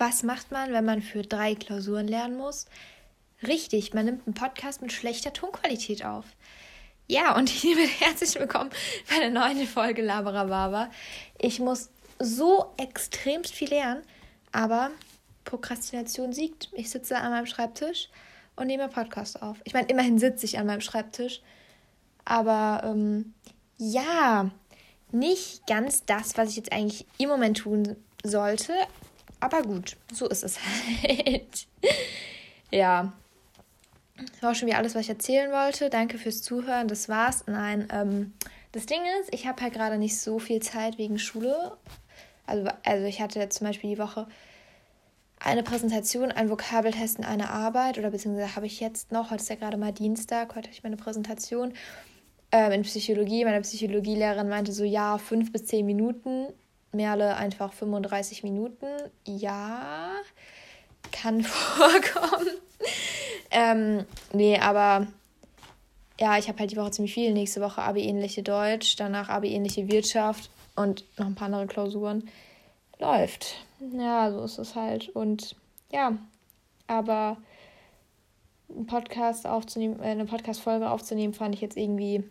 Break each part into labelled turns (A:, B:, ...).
A: Was macht man, wenn man für drei Klausuren lernen muss? Richtig, man nimmt einen Podcast mit schlechter Tonqualität auf. Ja, und hiermit herzlich willkommen bei einer neuen Folge Laberababa. Ich muss so extremst viel lernen, aber Prokrastination siegt. Ich sitze an meinem Schreibtisch und nehme Podcast auf. Ich meine, immerhin sitze ich an meinem Schreibtisch. Aber ähm, ja, nicht ganz das, was ich jetzt eigentlich im Moment tun sollte. Aber gut, so ist es halt. ja. Das war schon wieder alles, was ich erzählen wollte. Danke fürs Zuhören. Das war's. Nein, ähm, das Ding ist, ich habe halt gerade nicht so viel Zeit wegen Schule. Also, also ich hatte jetzt zum Beispiel die Woche eine Präsentation, ein Vokabeltest und eine Arbeit. Oder beziehungsweise habe ich jetzt noch, heute ist ja gerade mal Dienstag, heute habe ich meine Präsentation ähm, in Psychologie. Meine Psychologielehrerin meinte so, ja, fünf bis zehn Minuten. Merle einfach 35 Minuten. Ja, kann vorkommen. ähm, nee, aber ja, ich habe halt die Woche ziemlich viel. Nächste Woche Abi-ähnliche Deutsch, danach Abi-ähnliche Wirtschaft und noch ein paar andere Klausuren. Läuft. Ja, so ist es halt. Und ja, aber einen Podcast aufzunehmen, äh, eine Podcast-Folge aufzunehmen, fand ich jetzt irgendwie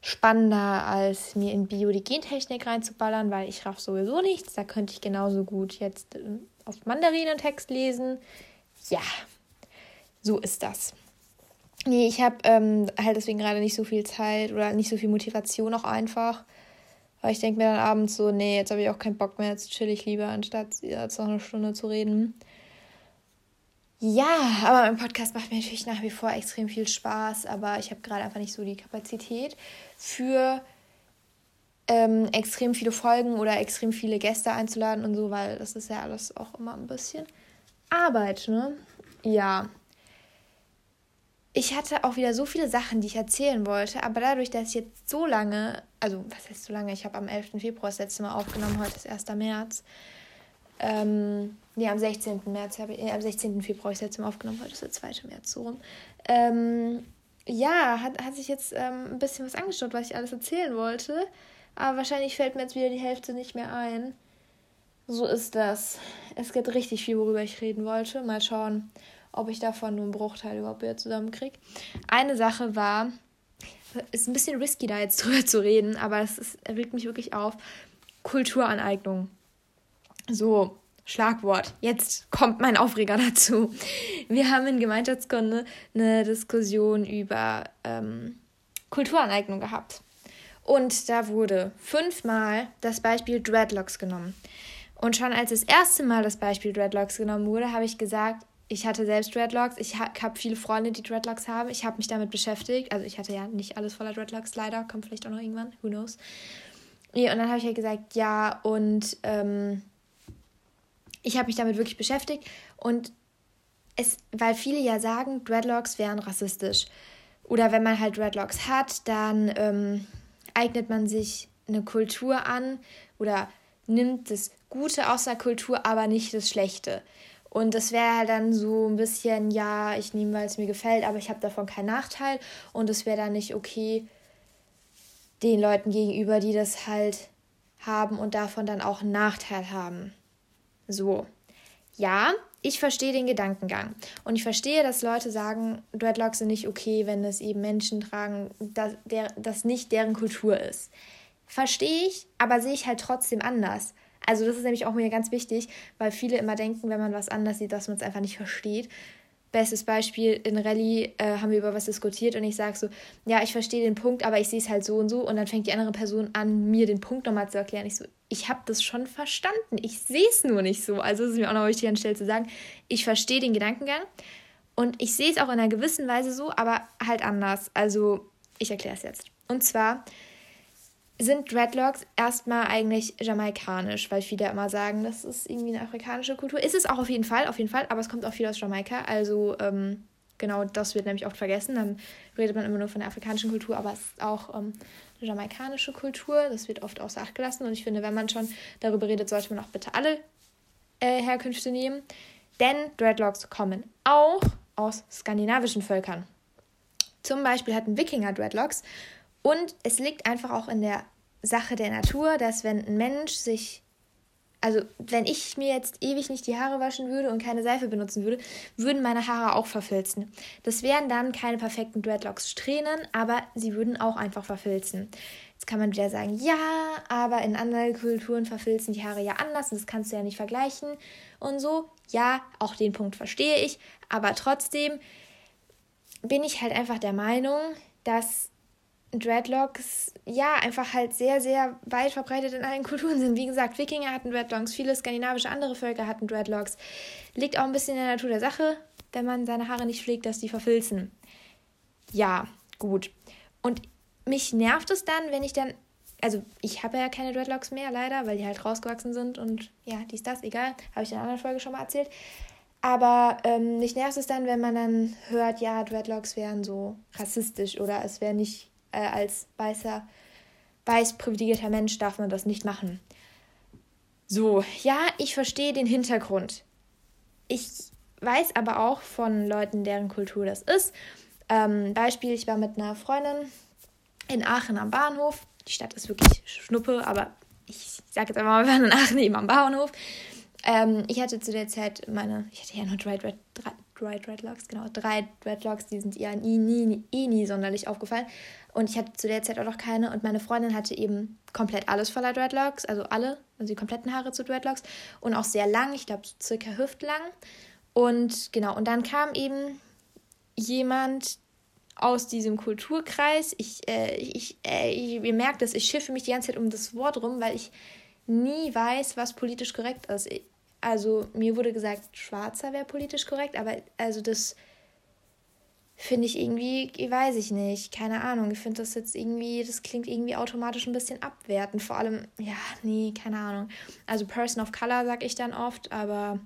A: spannender, als mir in Bio die Gentechnik reinzuballern, weil ich raff sowieso nichts. Da könnte ich genauso gut jetzt äh, auf Mandarinen Text lesen. Ja, so ist das. Nee, ich habe ähm, halt deswegen gerade nicht so viel Zeit oder nicht so viel Motivation auch einfach. Weil ich denke mir dann abends so, nee, jetzt habe ich auch keinen Bock mehr, jetzt chill ich lieber, anstatt jetzt noch eine Stunde zu reden. Ja, aber mein Podcast macht mir natürlich nach wie vor extrem viel Spaß, aber ich habe gerade einfach nicht so die Kapazität für ähm, extrem viele Folgen oder extrem viele Gäste einzuladen und so, weil das ist ja alles auch immer ein bisschen Arbeit, ne? Ja. Ich hatte auch wieder so viele Sachen, die ich erzählen wollte, aber dadurch, dass ich jetzt so lange, also was heißt so lange, ich habe am 11. Februar das letzte Mal aufgenommen, heute ist 1. März, ähm, nee, am 16. März habe ich, äh, am 16. Februar ich das Mal aufgenommen, heute ist der 2. März so rum. Ähm, ja, hat, hat sich jetzt ähm, ein bisschen was angeschaut, was ich alles erzählen wollte. Aber wahrscheinlich fällt mir jetzt wieder die Hälfte nicht mehr ein. So ist das. Es gibt richtig viel, worüber ich reden wollte. Mal schauen, ob ich davon nur einen Bruchteil überhaupt wieder zusammenkriege. Eine Sache war, ist ein bisschen risky da jetzt drüber zu reden, aber es ist, regt mich wirklich auf. Kulturaneignung. So, Schlagwort. Jetzt kommt mein Aufreger dazu. Wir haben in Gemeinschaftskunde eine Diskussion über ähm, Kulturaneignung gehabt. Und da wurde fünfmal das Beispiel Dreadlocks genommen. Und schon als das erste Mal das Beispiel Dreadlocks genommen wurde, habe ich gesagt, ich hatte selbst Dreadlocks. Ich ha habe viele Freunde, die Dreadlocks haben. Ich habe mich damit beschäftigt. Also ich hatte ja nicht alles voller Dreadlocks, leider. Kommt vielleicht auch noch irgendwann. Who knows. Ja, und dann habe ich halt gesagt, ja, und ähm, ich habe mich damit wirklich beschäftigt und es, weil viele ja sagen, Dreadlocks wären rassistisch. Oder wenn man halt Dreadlocks hat, dann ähm, eignet man sich eine Kultur an oder nimmt das Gute aus der Kultur, aber nicht das Schlechte. Und das wäre halt dann so ein bisschen, ja, ich nehme, weil es mir gefällt, aber ich habe davon keinen Nachteil. Und es wäre dann nicht okay den Leuten gegenüber, die das halt haben und davon dann auch einen Nachteil haben. So, ja, ich verstehe den Gedankengang. Und ich verstehe, dass Leute sagen, Dreadlocks sind nicht okay, wenn es eben Menschen tragen, dass der, das nicht deren Kultur ist. Verstehe ich, aber sehe ich halt trotzdem anders. Also das ist nämlich auch mir ganz wichtig, weil viele immer denken, wenn man was anders sieht, dass man es einfach nicht versteht. Bestes Beispiel, in Rallye äh, haben wir über was diskutiert und ich sage so, ja, ich verstehe den Punkt, aber ich sehe es halt so und so. Und dann fängt die andere Person an, mir den Punkt nochmal zu erklären. Ich so, ich habe das schon verstanden. Ich sehe es nur nicht so. Also ist es mir auch noch wichtig an Stelle zu sagen, ich verstehe den Gedankengang und ich sehe es auch in einer gewissen Weise so, aber halt anders. Also ich erkläre es jetzt. Und zwar sind Dreadlocks erstmal eigentlich jamaikanisch, weil viele immer sagen, das ist irgendwie eine afrikanische Kultur. Ist es auch auf jeden Fall, auf jeden Fall, aber es kommt auch viel aus Jamaika. Also ähm, genau das wird nämlich oft vergessen. Dann redet man immer nur von der afrikanischen Kultur, aber es ist auch ähm, eine jamaikanische Kultur. Das wird oft außer Acht gelassen. Und ich finde, wenn man schon darüber redet, sollte man auch bitte alle äh, Herkünfte nehmen. Denn Dreadlocks kommen auch aus skandinavischen Völkern. Zum Beispiel hatten Wikinger Dreadlocks und es liegt einfach auch in der Sache der Natur, dass wenn ein Mensch sich also wenn ich mir jetzt ewig nicht die Haare waschen würde und keine Seife benutzen würde, würden meine Haare auch verfilzen. Das wären dann keine perfekten Dreadlocks-Strähnen, aber sie würden auch einfach verfilzen. Jetzt kann man wieder sagen, ja, aber in anderen Kulturen verfilzen die Haare ja anders und das kannst du ja nicht vergleichen und so. Ja, auch den Punkt verstehe ich, aber trotzdem bin ich halt einfach der Meinung, dass Dreadlocks ja einfach halt sehr, sehr weit verbreitet in allen Kulturen sind. Wie gesagt, Wikinger hatten Dreadlocks, viele skandinavische andere Völker hatten Dreadlocks. Liegt auch ein bisschen in der Natur der Sache, wenn man seine Haare nicht pflegt, dass die verfilzen. Ja, gut. Und mich nervt es dann, wenn ich dann. Also, ich habe ja keine Dreadlocks mehr, leider, weil die halt rausgewachsen sind und ja, dies, das, egal. Habe ich in einer anderen Folge schon mal erzählt. Aber ähm, mich nervt es dann, wenn man dann hört, ja, Dreadlocks wären so rassistisch oder es wäre nicht äh, als weißer, weiß privilegierter Mensch darf man das nicht machen. So, ja, ich verstehe den Hintergrund. Ich weiß aber auch von Leuten, deren Kultur das ist. Ähm, Beispiel, ich war mit einer Freundin in Aachen am Bahnhof. Die Stadt ist wirklich Schnuppe, aber ich sage jetzt einfach mal, wir waren in Aachen eben am Bahnhof. Ähm, ich hatte zu der Zeit meine, ich hatte ja nur drei, drei, drei Dreadlocks, genau, drei Dreadlocks, die sind ihr nie, nie, eh nie sonderlich aufgefallen. Und ich hatte zu der Zeit auch noch keine. Und meine Freundin hatte eben komplett alles voller Dreadlocks, also alle, also die kompletten Haare zu Dreadlocks. Und auch sehr lang, ich glaube so circa hüftlang. Und genau, und dann kam eben jemand aus diesem Kulturkreis. Ich, äh, ich, äh, ich, ihr merkt es, ich schiffe mich die ganze Zeit um das Wort rum, weil ich nie weiß, was politisch korrekt ist. Also mir wurde gesagt, schwarzer wäre politisch korrekt, aber also das finde ich irgendwie, weiß ich nicht, keine Ahnung. Ich finde das jetzt irgendwie, das klingt irgendwie automatisch ein bisschen abwertend. Vor allem, ja, nee, keine Ahnung. Also Person of Color sag ich dann oft, aber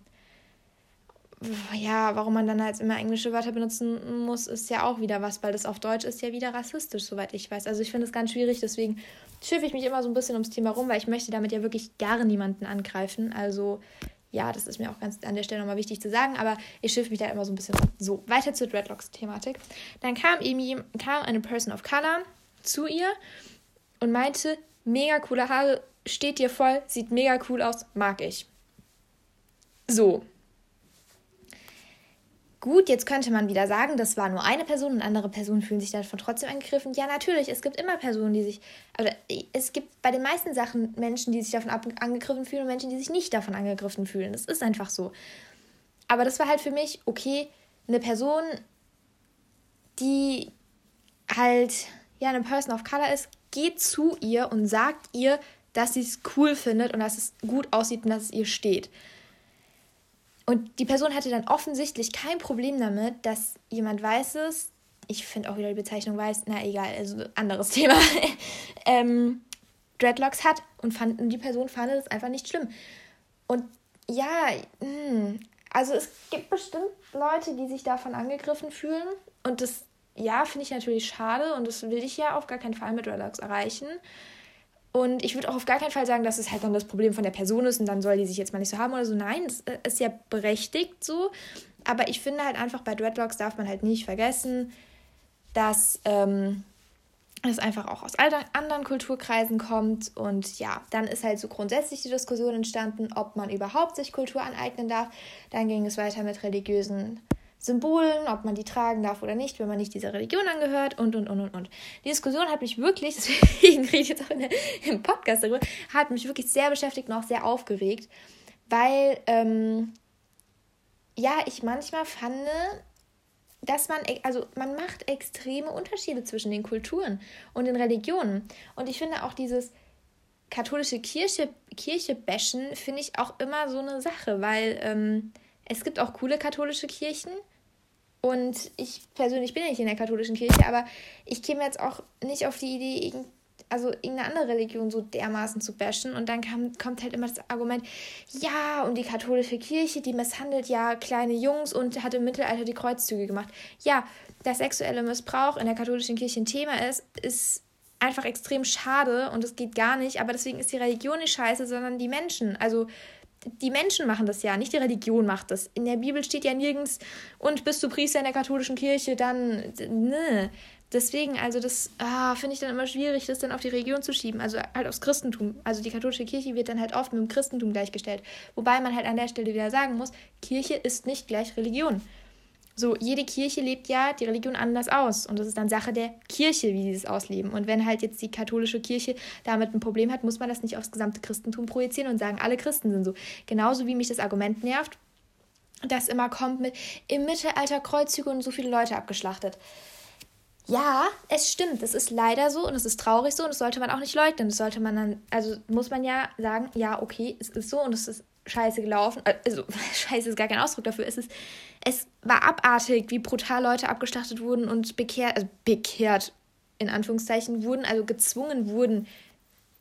A: ja, warum man dann halt immer englische Wörter benutzen muss, ist ja auch wieder was, weil das auf Deutsch ist ja wieder rassistisch, soweit ich weiß. Also ich finde es ganz schwierig, deswegen schiffe ich mich immer so ein bisschen ums Thema rum, weil ich möchte damit ja wirklich gar niemanden angreifen. Also ja, das ist mir auch ganz an der Stelle nochmal wichtig zu sagen, aber ich schiffe mich da immer so ein bisschen rum. So, weiter zur Dreadlocks-Thematik. Dann kam eben kam eine Person of Color zu ihr und meinte, mega coole Haare, steht dir voll, sieht mega cool aus, mag ich. So, Gut, jetzt könnte man wieder sagen, das war nur eine Person und andere Personen fühlen sich davon trotzdem angegriffen. Ja, natürlich, es gibt immer Personen, die sich, oder es gibt bei den meisten Sachen Menschen, die sich davon angegriffen fühlen und Menschen, die sich nicht davon angegriffen fühlen. Das ist einfach so. Aber das war halt für mich, okay, eine Person, die halt, ja, eine Person of Color ist, geht zu ihr und sagt ihr, dass sie es cool findet und dass es gut aussieht und dass es ihr steht. Und die Person hatte dann offensichtlich kein Problem damit, dass jemand Weißes, ich finde auch wieder die Bezeichnung weiß, na egal, also anderes Thema, ähm, Dreadlocks hat. Und fand, die Person fand es einfach nicht schlimm. Und ja, mh, hm, also es gibt bestimmt Leute, die sich davon angegriffen fühlen. Und das, ja, finde ich natürlich schade. Und das will ich ja auf gar keinen Fall mit Dreadlocks erreichen. Und ich würde auch auf gar keinen Fall sagen, dass es halt dann das Problem von der Person ist und dann soll die sich jetzt mal nicht so haben oder so. Nein, es äh, ist ja berechtigt so. Aber ich finde halt einfach bei Dreadlocks darf man halt nicht vergessen, dass ähm, es einfach auch aus anderen Kulturkreisen kommt. Und ja, dann ist halt so grundsätzlich die Diskussion entstanden, ob man überhaupt sich Kultur aneignen darf. Dann ging es weiter mit religiösen Symbolen, ob man die tragen darf oder nicht, wenn man nicht dieser Religion angehört und, und, und, und, und. Die Diskussion hat mich wirklich, deswegen rede ich jetzt auch der, im Podcast darüber, hat mich wirklich sehr beschäftigt und auch sehr aufgeregt, weil, ähm, ja, ich manchmal fand, dass man, also man macht extreme Unterschiede zwischen den Kulturen und den Religionen. Und ich finde auch dieses katholische Kirche, Kirche bashen, finde ich auch immer so eine Sache, weil ähm, es gibt auch coole katholische Kirchen und ich persönlich bin ja nicht in der katholischen Kirche, aber ich käme jetzt auch nicht auf die Idee, irgend, also irgendeine andere Religion so dermaßen zu bashen. Und dann kam, kommt halt immer das Argument, ja, und die katholische Kirche, die misshandelt ja kleine Jungs und hat im Mittelalter die Kreuzzüge gemacht. Ja, dass sexuelle Missbrauch in der katholischen Kirche ein Thema ist, ist einfach extrem schade und es geht gar nicht. Aber deswegen ist die Religion nicht scheiße, sondern die Menschen. Also die Menschen machen das ja, nicht die Religion macht das. In der Bibel steht ja nirgends, und bist du Priester in der katholischen Kirche, dann, ne. deswegen, also das ah, finde ich dann immer schwierig, das dann auf die Religion zu schieben, also halt aufs Christentum. Also die katholische Kirche wird dann halt oft mit dem Christentum gleichgestellt. Wobei man halt an der Stelle wieder sagen muss, Kirche ist nicht gleich Religion. So, jede Kirche lebt ja die Religion anders aus. Und das ist dann Sache der Kirche, wie sie es ausleben. Und wenn halt jetzt die katholische Kirche damit ein Problem hat, muss man das nicht aufs gesamte Christentum projizieren und sagen, alle Christen sind so. Genauso wie mich das Argument nervt, das immer kommt mit im Mittelalter Kreuzzüge und so viele Leute abgeschlachtet. Ja, es stimmt, das ist leider so und es ist traurig so und das sollte man auch nicht leugnen. Das sollte man dann, also muss man ja sagen, ja, okay, es ist so und es ist scheiße gelaufen. Äh, also, scheiße ist gar kein Ausdruck dafür. Es, ist, es war abartig, wie brutal Leute abgeschlachtet wurden und bekehrt, also bekehrt in Anführungszeichen wurden, also gezwungen wurden,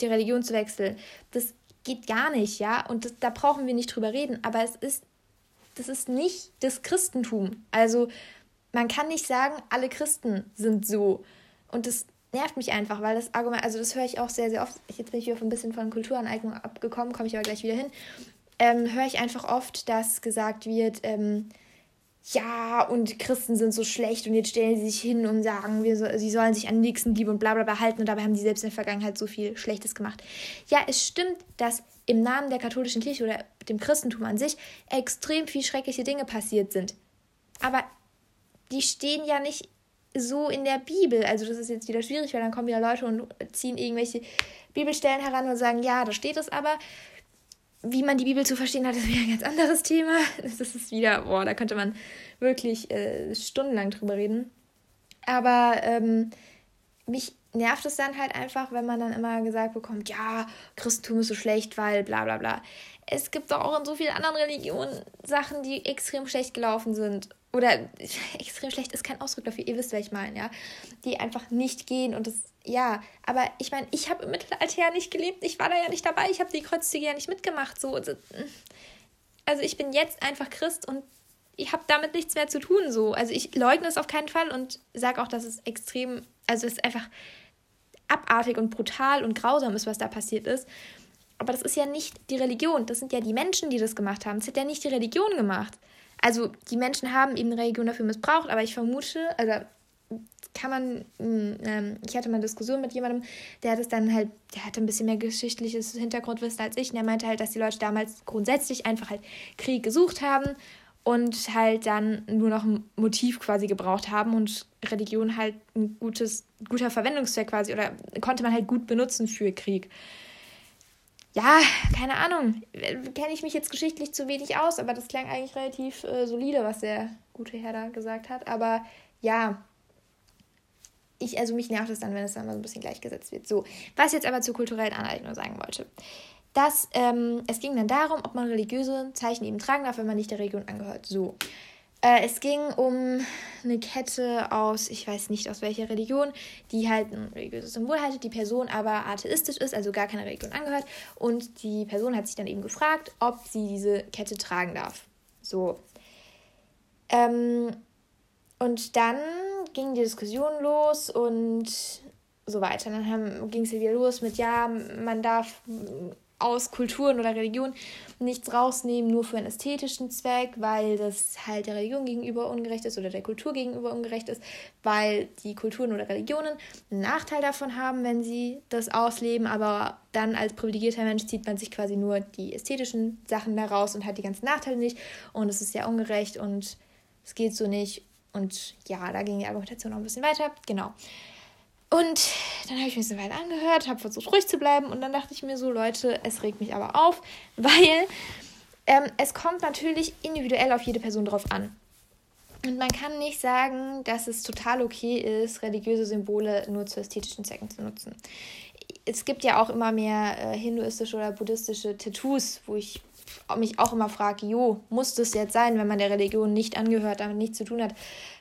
A: die Religion zu wechseln. Das geht gar nicht, ja, und das, da brauchen wir nicht drüber reden, aber es ist das ist nicht das Christentum. Also man kann nicht sagen, alle Christen sind so. Und das nervt mich einfach, weil das Argument, also das höre ich auch sehr, sehr oft. Jetzt bin ich wieder ein bisschen von Kulturaneignung abgekommen, komme ich aber gleich wieder hin. Ähm, höre ich einfach oft, dass gesagt wird, ähm, ja, und Christen sind so schlecht und jetzt stellen sie sich hin und sagen, wir so, sie sollen sich an Nächstenliebe und bla bla bla halten und dabei haben sie selbst in der Vergangenheit so viel Schlechtes gemacht. Ja, es stimmt, dass im Namen der katholischen Kirche oder dem Christentum an sich extrem viel schreckliche Dinge passiert sind. Aber die stehen ja nicht so in der Bibel. Also das ist jetzt wieder schwierig, weil dann kommen wieder Leute und ziehen irgendwelche Bibelstellen heran und sagen, ja, da steht es aber. Wie man die Bibel zu verstehen hat, ist wieder ein ganz anderes Thema. Das ist wieder, boah, da könnte man wirklich äh, stundenlang drüber reden. Aber ähm, mich nervt es dann halt einfach, wenn man dann immer gesagt bekommt, ja, Christentum ist so schlecht, weil bla bla bla. Es gibt doch auch in so vielen anderen Religionen Sachen, die extrem schlecht gelaufen sind. Oder extrem schlecht ist kein Ausdruck dafür, ihr wisst, was ich meine, ja. Die einfach nicht gehen und das, ja. Aber ich meine, ich habe im Mittelalter ja nicht gelebt, ich war da ja nicht dabei, ich habe die Kreuzzüge ja nicht mitgemacht, so. Also ich bin jetzt einfach Christ und ich habe damit nichts mehr zu tun, so. Also ich leugne es auf keinen Fall und sage auch, dass es extrem, also es ist einfach abartig und brutal und grausam ist, was da passiert ist. Aber das ist ja nicht die Religion, das sind ja die Menschen, die das gemacht haben. Das hat ja nicht die Religion gemacht. Also die Menschen haben eben Religion dafür missbraucht, aber ich vermute, also kann man, hm, ähm, ich hatte mal eine Diskussion mit jemandem, der hat es dann halt, der hatte ein bisschen mehr geschichtliches Hintergrundwissen als ich und der meinte halt, dass die Leute damals grundsätzlich einfach halt Krieg gesucht haben und halt dann nur noch ein Motiv quasi gebraucht haben und Religion halt ein gutes, guter Verwendungszweck quasi oder konnte man halt gut benutzen für Krieg. Ja, keine Ahnung. Kenne ich mich jetzt geschichtlich zu wenig aus, aber das klang eigentlich relativ äh, solide, was der gute Herr da gesagt hat. Aber ja, ich, also mich nervt es dann, wenn es dann mal so ein bisschen gleichgesetzt wird. So, was jetzt aber zur kulturellen Aneignung sagen wollte dass ähm, es ging dann darum, ob man religiöse Zeichen eben tragen darf, wenn man nicht der Religion angehört. So. Äh, es ging um eine Kette aus, ich weiß nicht aus welcher Religion, die halt ein religiöses Symbol hatte, die Person aber atheistisch ist, also gar keine Religion angehört. Und die Person hat sich dann eben gefragt, ob sie diese Kette tragen darf. So. Ähm, und dann ging die Diskussion los und so weiter. Dann ging es wieder los mit, ja, man darf aus Kulturen oder Religion nichts rausnehmen, nur für einen ästhetischen Zweck, weil das halt der Religion gegenüber ungerecht ist oder der Kultur gegenüber ungerecht ist, weil die Kulturen oder Religionen einen Nachteil davon haben, wenn sie das ausleben, aber dann als privilegierter Mensch zieht man sich quasi nur die ästhetischen Sachen daraus und hat die ganzen Nachteile nicht. Und es ist ja ungerecht und es geht so nicht und ja, da ging die Argumentation noch ein bisschen weiter, genau. Und dann habe ich mir so weit angehört, habe versucht ruhig zu bleiben und dann dachte ich mir so, Leute, es regt mich aber auf, weil ähm, es kommt natürlich individuell auf jede Person drauf an. Und man kann nicht sagen, dass es total okay ist, religiöse Symbole nur zu ästhetischen Zwecken zu nutzen. Es gibt ja auch immer mehr äh, hinduistische oder buddhistische Tattoos, wo ich mich auch immer frage, jo, muss das jetzt sein, wenn man der Religion nicht angehört, damit nichts zu tun hat,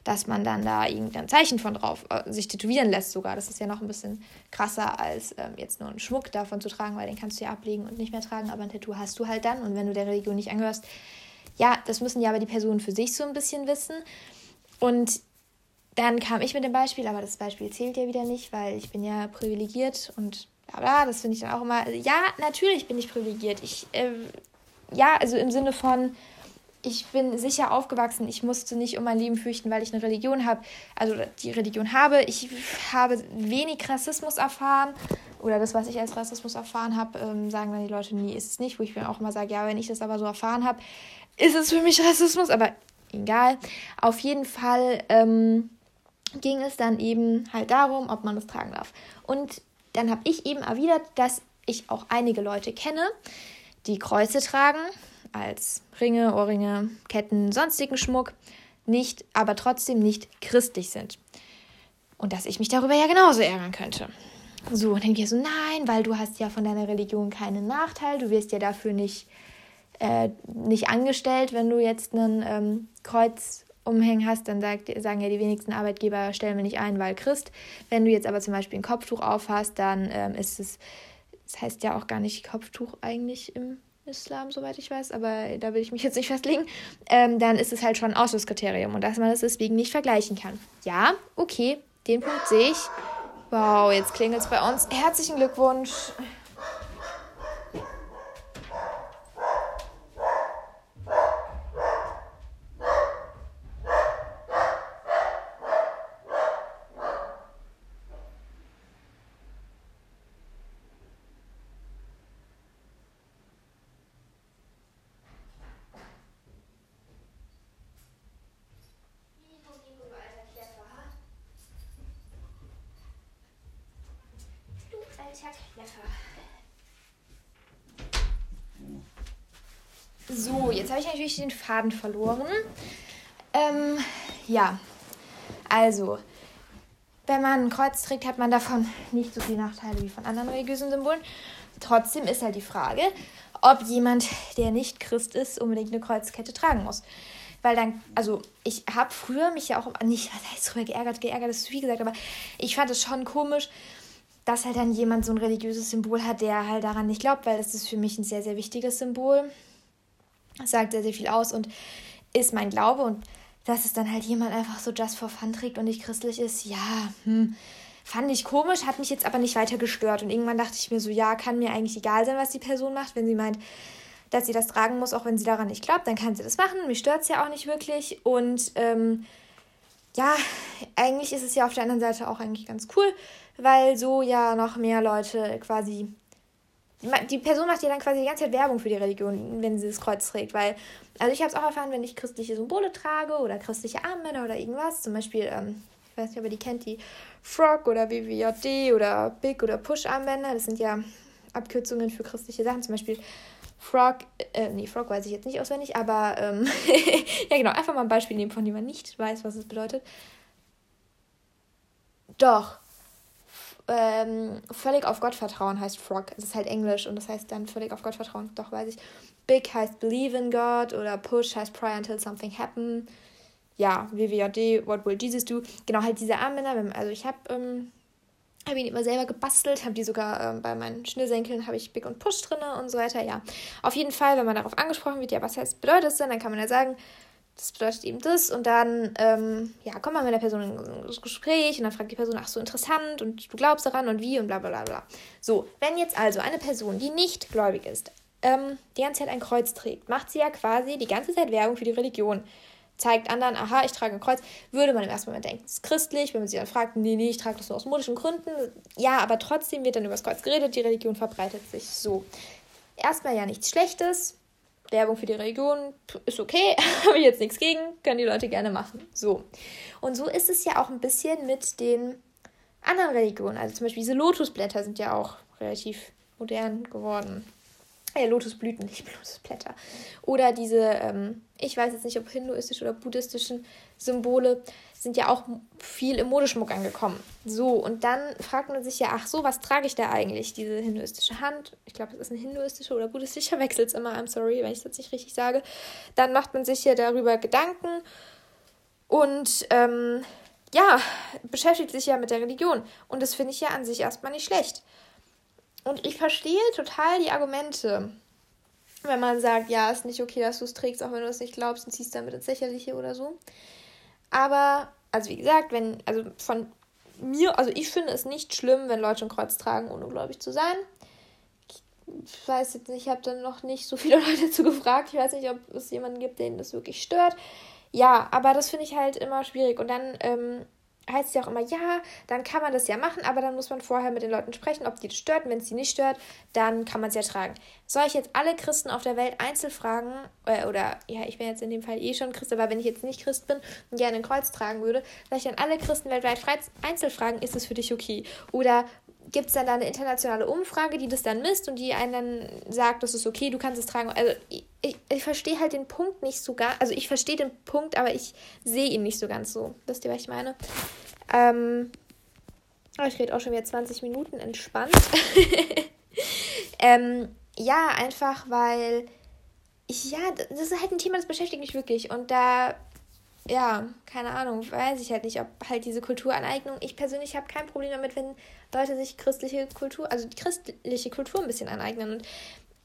A: dass man dann da irgendein Zeichen von drauf äh, sich tätowieren lässt sogar. Das ist ja noch ein bisschen krasser, als ähm, jetzt nur einen Schmuck davon zu tragen, weil den kannst du ja ablegen und nicht mehr tragen, aber ein Tattoo hast du halt dann und wenn du der Religion nicht angehörst, ja, das müssen ja aber die Personen für sich so ein bisschen wissen und dann kam ich mit dem Beispiel, aber das Beispiel zählt ja wieder nicht, weil ich bin ja privilegiert und bla bla, das finde ich dann auch immer, ja, natürlich bin ich privilegiert. Ich äh, ja, also im Sinne von, ich bin sicher aufgewachsen. Ich musste nicht um mein Leben fürchten, weil ich eine Religion habe. Also die Religion habe. Ich habe wenig Rassismus erfahren. Oder das, was ich als Rassismus erfahren habe, ähm, sagen dann die Leute, nie ist es nicht. Wo ich mir auch immer sage, ja, wenn ich das aber so erfahren habe, ist es für mich Rassismus. Aber egal. Auf jeden Fall ähm, ging es dann eben halt darum, ob man das tragen darf. Und dann habe ich eben erwidert, dass ich auch einige Leute kenne, die Kreuze tragen als Ringe, Ohrringe, Ketten, sonstigen Schmuck, nicht, aber trotzdem nicht christlich sind. Und dass ich mich darüber ja genauso ärgern könnte. So, und dann wir so, nein, weil du hast ja von deiner Religion keinen Nachteil, du wirst ja dafür nicht, äh, nicht angestellt, wenn du jetzt einen ähm, Kreuz umhängen hast, dann sagt, sagen ja die wenigsten Arbeitgeber, stellen wir nicht ein, weil Christ. Wenn du jetzt aber zum Beispiel ein Kopftuch aufhast, dann ähm, ist es, das heißt ja auch gar nicht Kopftuch eigentlich im Islam, soweit ich weiß, aber da will ich mich jetzt nicht festlegen, ähm, dann ist es halt schon ein Ausschlusskriterium und dass man das deswegen nicht vergleichen kann. Ja, okay, den Punkt sehe ich. Wow, jetzt klingelt es bei uns. Herzlichen Glückwunsch. So, jetzt habe ich natürlich den Faden verloren. Ähm, ja, also, wenn man ein Kreuz trägt, hat man davon nicht so viele Nachteile wie von anderen religiösen Symbolen. Trotzdem ist halt die Frage, ob jemand, der nicht Christ ist, unbedingt eine Kreuzkette tragen muss. Weil dann, also ich habe früher mich ja auch nicht, was heißt drüber geärgert, geärgert ist wie gesagt, aber ich fand es schon komisch, dass halt dann jemand so ein religiöses Symbol hat, der halt daran nicht glaubt, weil das ist für mich ein sehr, sehr wichtiges Symbol. Sagt sehr, sehr viel aus und ist mein Glaube und dass es dann halt jemand einfach so just for fun trägt und nicht christlich ist, ja, hm, fand ich komisch, hat mich jetzt aber nicht weiter gestört und irgendwann dachte ich mir so, ja, kann mir eigentlich egal sein, was die Person macht, wenn sie meint, dass sie das tragen muss, auch wenn sie daran nicht glaubt, dann kann sie das machen. Mich stört es ja auch nicht wirklich und ähm, ja, eigentlich ist es ja auf der anderen Seite auch eigentlich ganz cool, weil so ja noch mehr Leute quasi. Die Person macht ja dann quasi die ganze Zeit Werbung für die Religion, wenn sie das Kreuz trägt, weil, also ich habe es auch erfahren, wenn ich christliche Symbole trage oder christliche Armbänder oder irgendwas, zum Beispiel, ähm, ich weiß nicht, ob ihr die kennt, die Frog oder WWJD oder Big oder Push Armbänder, das sind ja Abkürzungen für christliche Sachen, zum Beispiel Frog, äh, nee, Frog weiß ich jetzt nicht auswendig, aber ähm, ja genau, einfach mal ein Beispiel nehmen, von dem man nicht weiß, was es bedeutet. Doch, ähm, völlig auf Gott vertrauen heißt Frog. Es ist halt Englisch und das heißt dann völlig auf Gott vertrauen. Doch, weiß ich. Big heißt Believe in God oder Push heißt Pray until something happen. Ja, WWJD, What will Jesus do? Genau, halt diese Armbänder. Also ich habe ähm, hab ihn immer selber gebastelt, habe die sogar ähm, bei meinen Schnürsenkeln, habe ich Big und Push drin und so weiter. Ja, auf jeden Fall, wenn man darauf angesprochen wird, ja, was heißt, bedeutet das denn? Dann kann man ja sagen, das bedeutet eben das und dann ähm, ja, kommt man mit der Person ins Gespräch und dann fragt die Person, ach so interessant und du glaubst daran und wie und bla bla bla bla. So, wenn jetzt also eine Person, die nicht gläubig ist, ähm, die ganze Zeit ein Kreuz trägt, macht sie ja quasi die ganze Zeit Werbung für die Religion. Zeigt anderen, aha, ich trage ein Kreuz, würde man im ersten Moment denken, das ist christlich, wenn man sie dann fragt, nee, nee, ich trage das nur aus modischen Gründen. Ja, aber trotzdem wird dann über das Kreuz geredet, die Religion verbreitet sich so. Erstmal ja nichts Schlechtes, Werbung für die Religion ist okay, habe ich jetzt nichts gegen, können die Leute gerne machen. So. Und so ist es ja auch ein bisschen mit den anderen Religionen. Also zum Beispiel diese Lotusblätter sind ja auch relativ modern geworden. Ja, Lotusblüten, nicht Lotusblätter. Oder diese, ähm, ich weiß jetzt nicht, ob hinduistischen oder buddhistischen Symbole sind ja auch viel im Modeschmuck angekommen. So, und dann fragt man sich ja, ach so, was trage ich da eigentlich? Diese hinduistische Hand, ich glaube, das ist eine hinduistische oder buddhistische, wechselt es immer, I'm sorry, wenn ich es jetzt nicht richtig sage. Dann macht man sich ja darüber Gedanken und ähm, ja, beschäftigt sich ja mit der Religion. Und das finde ich ja an sich erstmal nicht schlecht. Und ich verstehe total die Argumente, wenn man sagt, ja, ist nicht okay, dass du es trägst, auch wenn du es nicht glaubst und ziehst damit ins Lächerliche oder so. Aber, also wie gesagt, wenn, also von mir, also ich finde es nicht schlimm, wenn Leute ein Kreuz tragen, ohne gläubig zu sein. ich weiß jetzt nicht, ich habe dann noch nicht so viele Leute dazu gefragt. Ich weiß nicht, ob es jemanden gibt, den das wirklich stört. Ja, aber das finde ich halt immer schwierig. Und dann ähm, heißt es ja auch immer, ja, dann kann man das ja machen, aber dann muss man vorher mit den Leuten sprechen, ob die das stört. Wenn es sie nicht stört, dann kann man es ja tragen. Soll ich jetzt alle Christen auf der Welt einzeln fragen, äh, oder ja, ich bin jetzt in dem Fall eh schon Christ, aber wenn ich jetzt nicht Christ bin und gerne ein Kreuz tragen würde, soll ich dann alle Christen weltweit einzeln fragen, ist das für dich okay? Oder gibt es dann da eine internationale Umfrage, die das dann misst und die einen dann sagt, das ist okay, du kannst es tragen. Also ich, ich, ich verstehe halt den Punkt nicht so ganz. Also ich verstehe den Punkt, aber ich sehe ihn nicht so ganz so. Wisst ihr, was ich meine? Ähm, oh, ich rede auch schon wieder 20 Minuten entspannt. ähm, ja, einfach weil ich, ja, das ist halt ein Thema, das beschäftigt mich wirklich. Und da ja, keine Ahnung, weiß ich halt nicht, ob halt diese Kulturaneignung, ich persönlich habe kein Problem damit, wenn Leute sich christliche Kultur, also die christliche Kultur ein bisschen aneignen. Und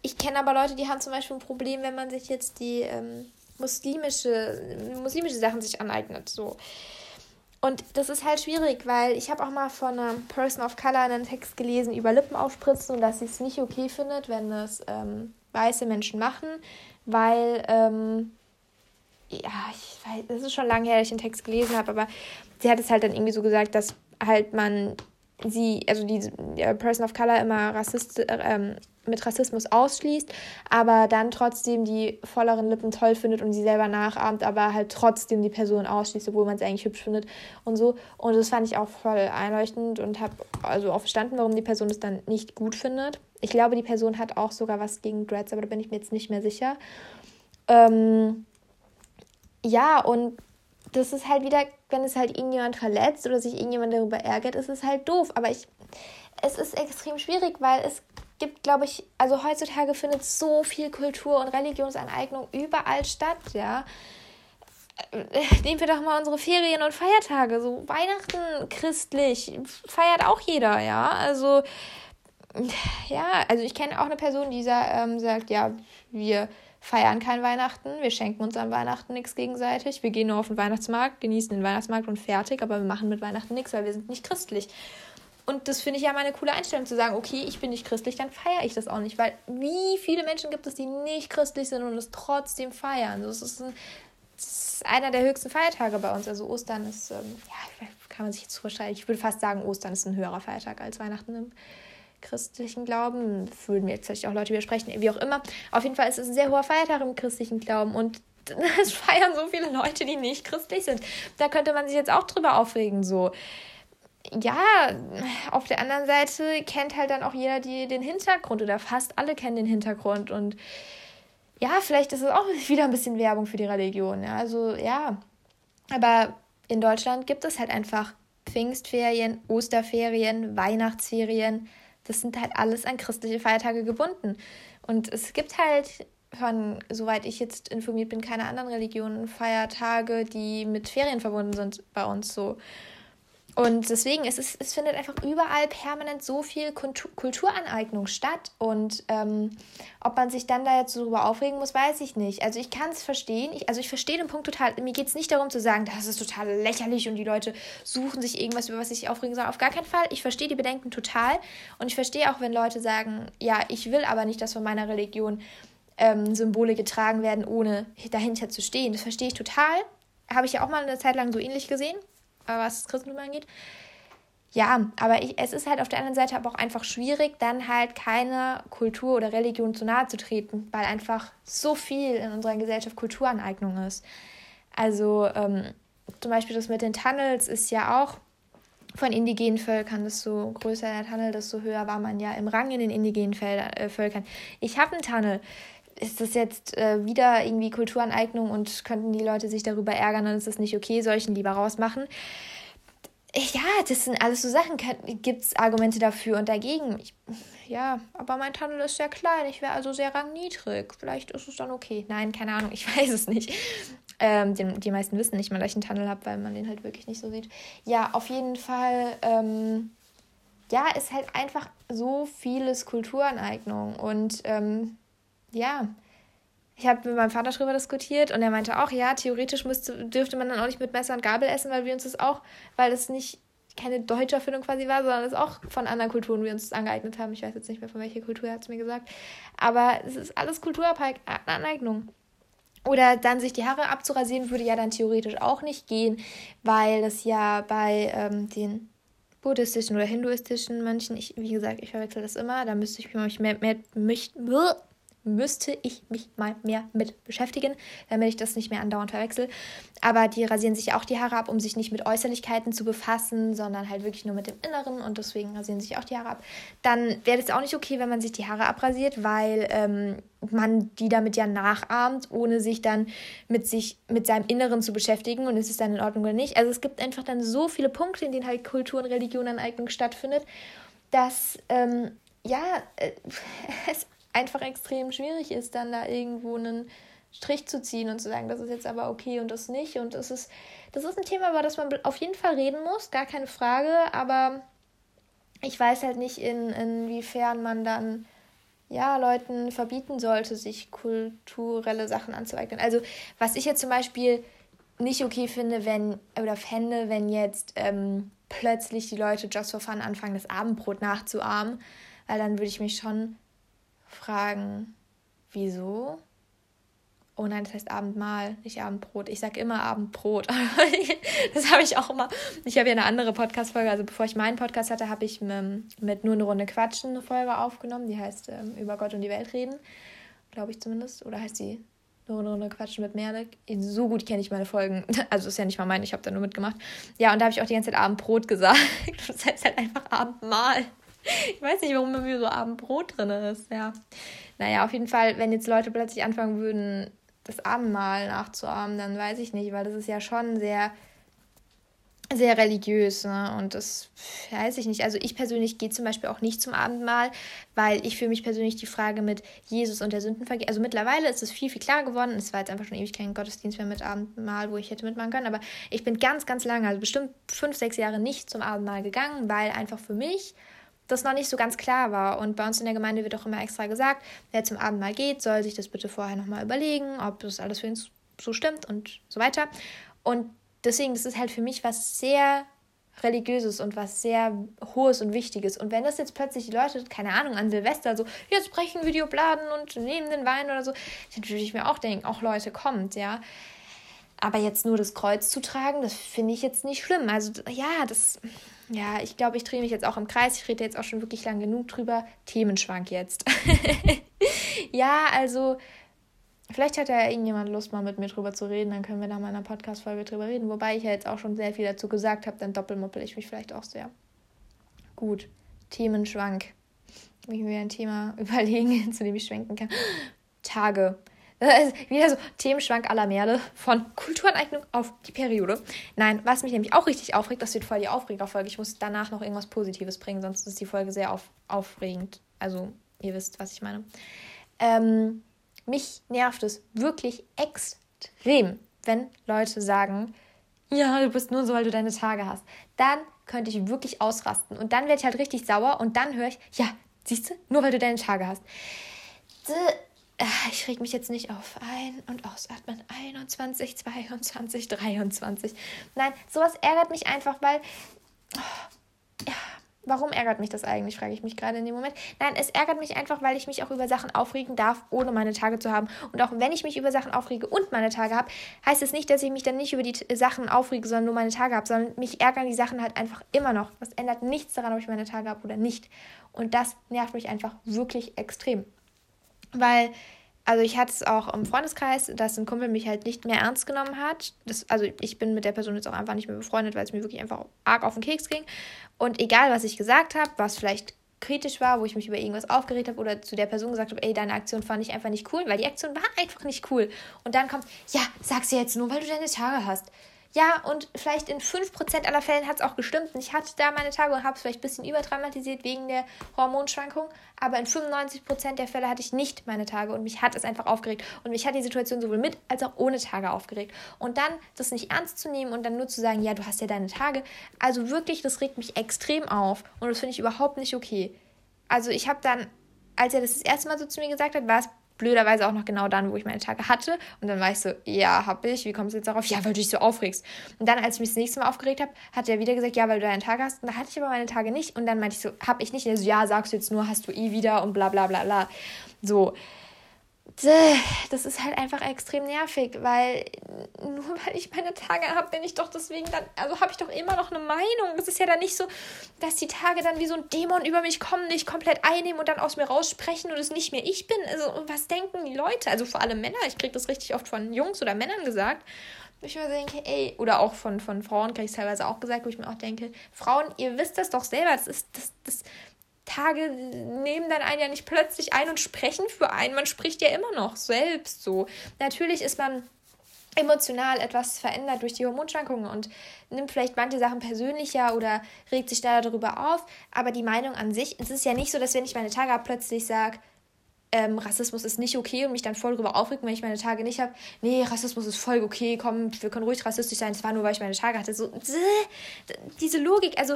A: ich kenne aber Leute, die haben zum Beispiel ein Problem, wenn man sich jetzt die ähm, muslimische, muslimische Sachen sich aneignet. So. Und das ist halt schwierig, weil ich habe auch mal von einer Person of Color einen Text gelesen über Lippen aufspritzen und dass sie es nicht okay findet, wenn das ähm, weiße Menschen machen, weil ähm, ja, ich weiß, das ist schon lange her, dass ich den Text gelesen habe, aber sie hat es halt dann irgendwie so gesagt, dass halt man sie, also die Person of Color immer Rassist, äh, mit Rassismus ausschließt, aber dann trotzdem die volleren Lippen toll findet und sie selber nachahmt, aber halt trotzdem die Person ausschließt, obwohl man es eigentlich hübsch findet und so. Und das fand ich auch voll einleuchtend und habe also auch verstanden, warum die Person es dann nicht gut findet. Ich glaube, die Person hat auch sogar was gegen Dreads, aber da bin ich mir jetzt nicht mehr sicher. Ähm, ja, und das ist halt wieder, wenn es halt irgendjemand verletzt oder sich irgendjemand darüber ärgert, ist es halt doof. Aber ich, es ist extrem schwierig, weil es gibt, glaube ich, also heutzutage findet so viel Kultur- und Religionsaneignung überall statt, ja. Äh, nehmen wir doch mal unsere Ferien und Feiertage. So Weihnachten christlich feiert auch jeder, ja. Also, ja, also ich kenne auch eine Person, die ähm, sagt, ja, wir feiern kein Weihnachten, wir schenken uns an Weihnachten nichts gegenseitig, wir gehen nur auf den Weihnachtsmarkt, genießen den Weihnachtsmarkt und fertig, aber wir machen mit Weihnachten nichts, weil wir sind nicht christlich. Und das finde ich ja mal eine coole Einstellung, zu sagen, okay, ich bin nicht christlich, dann feiere ich das auch nicht. Weil wie viele Menschen gibt es, die nicht christlich sind und es trotzdem feiern? Das ist, ein, das ist einer der höchsten Feiertage bei uns. Also Ostern ist, ähm, ja, kann man sich jetzt vorstellen. Ich würde fast sagen, Ostern ist ein höherer Feiertag als Weihnachten christlichen Glauben. Würden mir jetzt vielleicht auch Leute widersprechen, wie auch immer. Auf jeden Fall ist es ein sehr hoher Feiertag im christlichen Glauben und es feiern so viele Leute, die nicht christlich sind. Da könnte man sich jetzt auch drüber aufregen, so. Ja, auf der anderen Seite kennt halt dann auch jeder die, den Hintergrund oder fast alle kennen den Hintergrund und ja, vielleicht ist es auch wieder ein bisschen Werbung für die Religion. Ja, also ja, aber in Deutschland gibt es halt einfach Pfingstferien, Osterferien, Weihnachtsferien. Das sind halt alles an christliche Feiertage gebunden. Und es gibt halt von, soweit ich jetzt informiert bin, keine anderen Religionen Feiertage, die mit Ferien verbunden sind bei uns so. Und deswegen, es, ist, es findet einfach überall permanent so viel Kulturaneignung statt. Und ähm, ob man sich dann da jetzt so drüber aufregen muss, weiß ich nicht. Also ich kann es verstehen. Ich, also ich verstehe den Punkt total. Mir geht es nicht darum zu sagen, das ist total lächerlich und die Leute suchen sich irgendwas, über was sich aufregen sollen. Auf gar keinen Fall. Ich verstehe die Bedenken total. Und ich verstehe auch, wenn Leute sagen, ja, ich will aber nicht, dass von meiner Religion ähm, Symbole getragen werden, ohne dahinter zu stehen. Das verstehe ich total. Habe ich ja auch mal eine Zeit lang so ähnlich gesehen was das Christentum angeht. Ja, aber ich, es ist halt auf der anderen Seite aber auch einfach schwierig, dann halt keine Kultur oder Religion zu nahe zu treten, weil einfach so viel in unserer Gesellschaft Kulturaneignung ist. Also ähm, zum Beispiel das mit den Tunnels ist ja auch von indigenen Völkern, desto größer der Tunnel, desto höher war man ja im Rang in den indigenen äh, Völkern. Ich habe einen Tunnel. Ist das jetzt äh, wieder irgendwie Kulturaneignung und könnten die Leute sich darüber ärgern, dann ist das nicht okay, ihn lieber rausmachen? ja, das sind alles so Sachen. Gibt es Argumente dafür und dagegen? Ich, ja, aber mein Tunnel ist sehr klein. Ich wäre also sehr rangniedrig. Vielleicht ist es dann okay. Nein, keine Ahnung. Ich weiß es nicht. Ähm, die, die meisten wissen nicht mal, dass ich einen Tunnel habe, weil man den halt wirklich nicht so sieht. Ja, auf jeden Fall. Ähm, ja, ist halt einfach so vieles Kulturaneignung. Und ähm, ja, ich habe mit meinem Vater darüber diskutiert und er meinte auch, ja, theoretisch müsste, dürfte man dann auch nicht mit Messer und Gabel essen, weil wir uns das auch, weil es nicht keine deutsche Erfindung quasi war, sondern es auch von anderen Kulturen wir uns angeeignet haben. Ich weiß jetzt nicht mehr, von welcher Kultur er hat es mir gesagt. Aber es ist alles Kulturaneignung. Oder dann sich die Haare abzurasieren, würde ja dann theoretisch auch nicht gehen, weil das ja bei ähm, den buddhistischen oder hinduistischen Mönchen, ich, wie gesagt, ich verwechsel das immer, da müsste ich mich mehr, mehr, mich, müsste ich mich mal mehr mit beschäftigen, damit ich das nicht mehr andauernd verwechsel. Aber die rasieren sich auch die Haare ab, um sich nicht mit Äußerlichkeiten zu befassen, sondern halt wirklich nur mit dem Inneren und deswegen rasieren sich auch die Haare ab. Dann wäre es auch nicht okay, wenn man sich die Haare abrasiert, weil ähm, man die damit ja nachahmt, ohne sich dann mit sich, mit seinem Inneren zu beschäftigen und ist es dann in Ordnung oder nicht. Also es gibt einfach dann so viele Punkte, in denen halt Kultur und Religion Aneignung stattfindet, dass ähm, ja, äh, es einfach extrem schwierig ist, dann da irgendwo einen Strich zu ziehen und zu sagen, das ist jetzt aber okay und das nicht. Und das ist, das ist ein Thema, über das man auf jeden Fall reden muss, gar keine Frage, aber ich weiß halt nicht, in, inwiefern man dann ja, Leuten verbieten sollte, sich kulturelle Sachen anzueignen. Also, was ich jetzt zum Beispiel nicht okay finde, wenn, oder fände, wenn jetzt ähm, plötzlich die Leute just for fun anfangen, das Abendbrot nachzuahmen, weil dann würde ich mich schon fragen, wieso? Oh nein, das heißt Abendmahl, nicht Abendbrot. Ich sage immer Abendbrot. das habe ich auch immer. Ich habe ja eine andere Podcast-Folge. Also bevor ich meinen Podcast hatte, habe ich mit nur eine Runde Quatschen eine Folge aufgenommen. Die heißt ähm, Über Gott und die Welt reden. Glaube ich zumindest. Oder heißt die nur eine Runde Quatschen mit Merle? So gut kenne ich meine Folgen. Also ist ja nicht mal meine, ich habe da nur mitgemacht. Ja, und da habe ich auch die ganze Zeit Abendbrot gesagt. Das heißt halt einfach Abendmahl. Ich weiß nicht, warum bei mir so Abendbrot drin ist. Ja. Naja, auf jeden Fall, wenn jetzt Leute plötzlich anfangen würden, das Abendmahl nachzuahmen, dann weiß ich nicht, weil das ist ja schon sehr, sehr religiös. Ne? Und das weiß ich nicht. Also ich persönlich gehe zum Beispiel auch nicht zum Abendmahl, weil ich für mich persönlich die Frage mit Jesus und der Sündenvergebung, also mittlerweile ist es viel, viel klarer geworden. Es war jetzt einfach schon ewig kein Gottesdienst mehr mit Abendmahl, wo ich hätte mitmachen können. Aber ich bin ganz, ganz lange, also bestimmt fünf, sechs Jahre nicht zum Abendmahl gegangen, weil einfach für mich das noch nicht so ganz klar war. Und bei uns in der Gemeinde wird auch immer extra gesagt, wer zum Abendmahl geht, soll sich das bitte vorher nochmal überlegen, ob das alles für ihn so stimmt und so weiter. Und deswegen, das ist halt für mich was sehr religiöses und was sehr hohes und wichtiges. Und wenn das jetzt plötzlich die Leute, keine Ahnung, an Silvester so, jetzt brechen wir die Obladen und nehmen den Wein oder so, dann würde ich mir auch denken, auch Leute, kommt, ja. Aber jetzt nur das Kreuz zu tragen, das finde ich jetzt nicht schlimm. Also ja, das ja, ich glaube, ich drehe mich jetzt auch im Kreis. Ich rede jetzt auch schon wirklich lang genug drüber. Themenschwank jetzt. ja, also vielleicht hat ja irgendjemand Lust, mal mit mir drüber zu reden. Dann können wir da mal in einer Podcast-Folge drüber reden. Wobei ich ja jetzt auch schon sehr viel dazu gesagt habe. Dann doppelmoppel ich mich vielleicht auch sehr. Gut, Themenschwank. Ich muss mir ein Thema überlegen, zu dem ich schwenken kann. Tage. Wieder so Themenschwank aller Merle von Kulturaneignung auf die Periode. Nein, was mich nämlich auch richtig aufregt, das wird voll die Aufregerfolge. Ich muss danach noch irgendwas Positives bringen, sonst ist die Folge sehr auf, aufregend. Also, ihr wisst, was ich meine. Ähm, mich nervt es wirklich extrem, wenn Leute sagen, ja, du bist nur so, weil du deine Tage hast. Dann könnte ich wirklich ausrasten. Und dann werde ich halt richtig sauer und dann höre ich, ja, siehst du, nur weil du deine Tage hast. Ah, ich reg mich jetzt nicht auf. Ein- und ausatmen. 21, 22, 23. Nein, sowas ärgert mich einfach, weil. Oh, ja, warum ärgert mich das eigentlich, frage ich mich gerade in dem Moment. Nein, es ärgert mich einfach, weil ich mich auch über Sachen aufregen darf, ohne meine Tage zu haben. Und auch wenn ich mich über Sachen aufrege und meine Tage habe, heißt es nicht, dass ich mich dann nicht über die Sachen aufrege, sondern nur meine Tage habe, sondern mich ärgern die Sachen halt einfach immer noch. Das ändert nichts daran, ob ich meine Tage habe oder nicht. Und das nervt mich einfach wirklich extrem. Weil, also ich hatte es auch im Freundeskreis, dass ein Kumpel mich halt nicht mehr ernst genommen hat. Das, also ich bin mit der Person jetzt auch einfach nicht mehr befreundet, weil es mir wirklich einfach arg auf den Keks ging. Und egal, was ich gesagt habe, was vielleicht kritisch war, wo ich mich über irgendwas aufgeregt habe oder zu der Person gesagt habe, ey, deine Aktion fand ich einfach nicht cool, weil die Aktion war einfach nicht cool. Und dann kommt, ja, sag's jetzt nur, weil du deine Tage hast. Ja, und vielleicht in 5% aller Fällen hat es auch gestimmt. Und ich hatte da meine Tage und habe es vielleicht ein bisschen überdramatisiert wegen der Hormonschwankung. Aber in 95% der Fälle hatte ich nicht meine Tage und mich hat es einfach aufgeregt. Und mich hat die Situation sowohl mit als auch ohne Tage aufgeregt. Und dann das nicht ernst zu nehmen und dann nur zu sagen, ja, du hast ja deine Tage. Also wirklich, das regt mich extrem auf. Und das finde ich überhaupt nicht okay. Also ich habe dann, als er das das erste Mal so zu mir gesagt hat, war es blöderweise auch noch genau dann, wo ich meine Tage hatte. Und dann war ich so, ja, hab ich. Wie kommst du jetzt darauf? Ja, weil du dich so aufregst. Und dann, als ich mich das nächste Mal aufgeregt habe, hat er wieder gesagt, ja, weil du deine Tage hast. Und da hatte ich aber meine Tage nicht. Und dann meinte ich so, hab ich nicht. Und er so, ja, sagst du jetzt nur, hast du eh wieder und bla bla bla bla. So das ist halt einfach extrem nervig, weil nur weil ich meine Tage habe, bin ich doch deswegen dann, also habe ich doch immer noch eine Meinung. Das ist ja dann nicht so, dass die Tage dann wie so ein Dämon über mich kommen, nicht komplett einnehmen und dann aus mir raussprechen und es nicht mehr ich bin. Also, was denken die Leute? Also vor allem Männer, ich kriege das richtig oft von Jungs oder Männern gesagt. Wo ich mir denke, ey, oder auch von, von Frauen kriege ich es teilweise auch gesagt, wo ich mir auch denke, Frauen, ihr wisst das doch selber, das ist, das, das, Tage nehmen dann einen ja nicht plötzlich ein und sprechen für einen. Man spricht ja immer noch selbst so. Natürlich ist man emotional etwas verändert durch die Hormonschwankungen und nimmt vielleicht manche Sachen persönlicher oder regt sich da darüber auf. Aber die Meinung an sich, es ist ja nicht so, dass wenn ich meine Tage habe, plötzlich sage, ähm, Rassismus ist nicht okay und mich dann voll darüber aufregt, wenn ich meine Tage nicht habe. Nee, Rassismus ist voll okay, komm, wir können ruhig rassistisch sein, es war nur, weil ich meine Tage hatte. So, diese Logik, also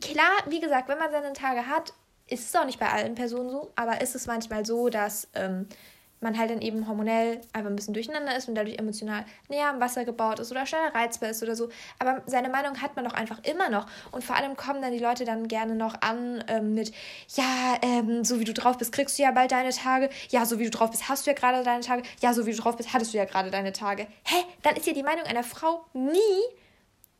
A: klar, wie gesagt, wenn man seine Tage hat, ist es auch nicht bei allen Personen so, aber ist es manchmal so, dass ähm, man halt dann eben hormonell einfach ein bisschen durcheinander ist und dadurch emotional näher am Wasser gebaut ist oder schneller reizbar ist oder so. Aber seine Meinung hat man doch einfach immer noch. Und vor allem kommen dann die Leute dann gerne noch an ähm, mit, ja, ähm, so wie du drauf bist, kriegst du ja bald deine Tage. Ja, so wie du drauf bist, hast du ja gerade deine Tage. Ja, so wie du drauf bist, hattest du ja gerade deine Tage. Hä? Dann ist ja die Meinung einer Frau nie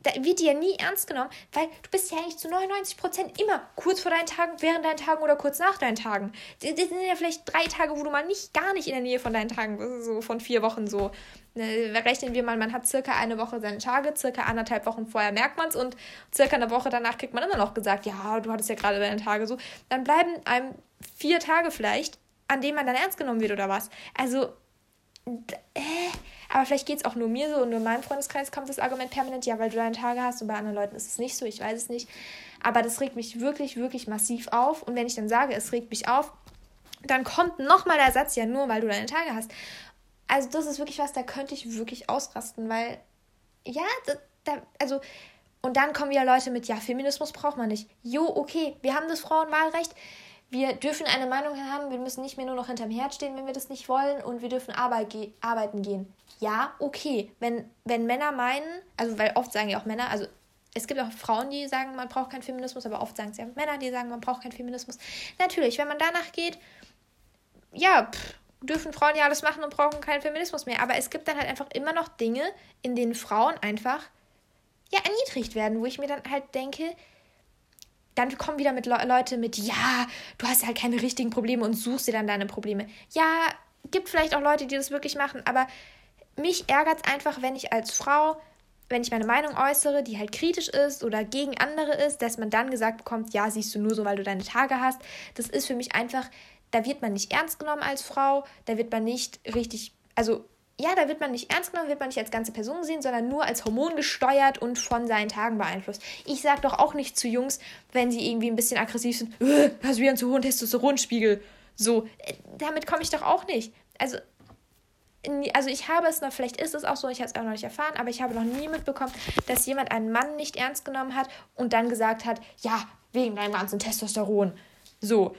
A: da wird dir ja nie ernst genommen, weil du bist ja eigentlich zu 99% immer kurz vor deinen Tagen, während deinen Tagen oder kurz nach deinen Tagen. Das sind ja vielleicht drei Tage, wo du mal nicht, gar nicht in der Nähe von deinen Tagen bist, so von vier Wochen so. Ne, rechnen wir mal, man hat circa eine Woche seine Tage, circa anderthalb Wochen vorher merkt man es und circa eine Woche danach kriegt man immer noch gesagt, ja, du hattest ja gerade deine Tage so. Dann bleiben einem vier Tage vielleicht, an denen man dann ernst genommen wird oder was. Also, äh, aber vielleicht geht es auch nur mir so und nur in meinem Freundeskreis kommt das Argument permanent, ja, weil du deine Tage hast und bei anderen Leuten ist es nicht so, ich weiß es nicht. Aber das regt mich wirklich, wirklich massiv auf. Und wenn ich dann sage, es regt mich auf, dann kommt nochmal der Satz, ja, nur weil du deine Tage hast. Also das ist wirklich was, da könnte ich wirklich ausrasten, weil, ja, da, da also, und dann kommen wieder Leute mit, ja, Feminismus braucht man nicht. Jo, okay, wir haben das Frauenwahlrecht. Wir dürfen eine Meinung haben, wir müssen nicht mehr nur noch hinterm Herd stehen, wenn wir das nicht wollen, und wir dürfen Arbeit ge arbeiten gehen ja, okay. Wenn, wenn Männer meinen, also weil oft sagen ja auch Männer, also es gibt auch Frauen, die sagen, man braucht keinen Feminismus, aber oft sagen es ja Männer, die sagen, man braucht keinen Feminismus. Natürlich, wenn man danach geht, ja, pff, dürfen Frauen ja alles machen und brauchen keinen Feminismus mehr. Aber es gibt dann halt einfach immer noch Dinge, in denen Frauen einfach ja erniedrigt werden, wo ich mir dann halt denke, dann kommen wieder mit Le Leute mit, ja, du hast halt keine richtigen Probleme und suchst dir dann deine Probleme. Ja, gibt vielleicht auch Leute, die das wirklich machen, aber mich ärgert es einfach, wenn ich als Frau, wenn ich meine Meinung äußere, die halt kritisch ist oder gegen andere ist, dass man dann gesagt bekommt, ja, siehst du nur so, weil du deine Tage hast. Das ist für mich einfach, da wird man nicht ernst genommen als Frau, da wird man nicht richtig, also ja, da wird man nicht ernst genommen, wird man nicht als ganze Person gesehen, sondern nur als Hormon gesteuert und von seinen Tagen beeinflusst. Ich sag doch auch nicht zu Jungs, wenn sie irgendwie ein bisschen aggressiv sind, äh, hast du wieder einen zu hohen Testosteronspiegel. So, äh, damit komme ich doch auch nicht. Also also ich habe es noch, vielleicht ist es auch so, ich habe es auch noch nicht erfahren, aber ich habe noch nie mitbekommen, dass jemand einen Mann nicht ernst genommen hat und dann gesagt hat, ja, wegen deinem ganzen Testosteron. So.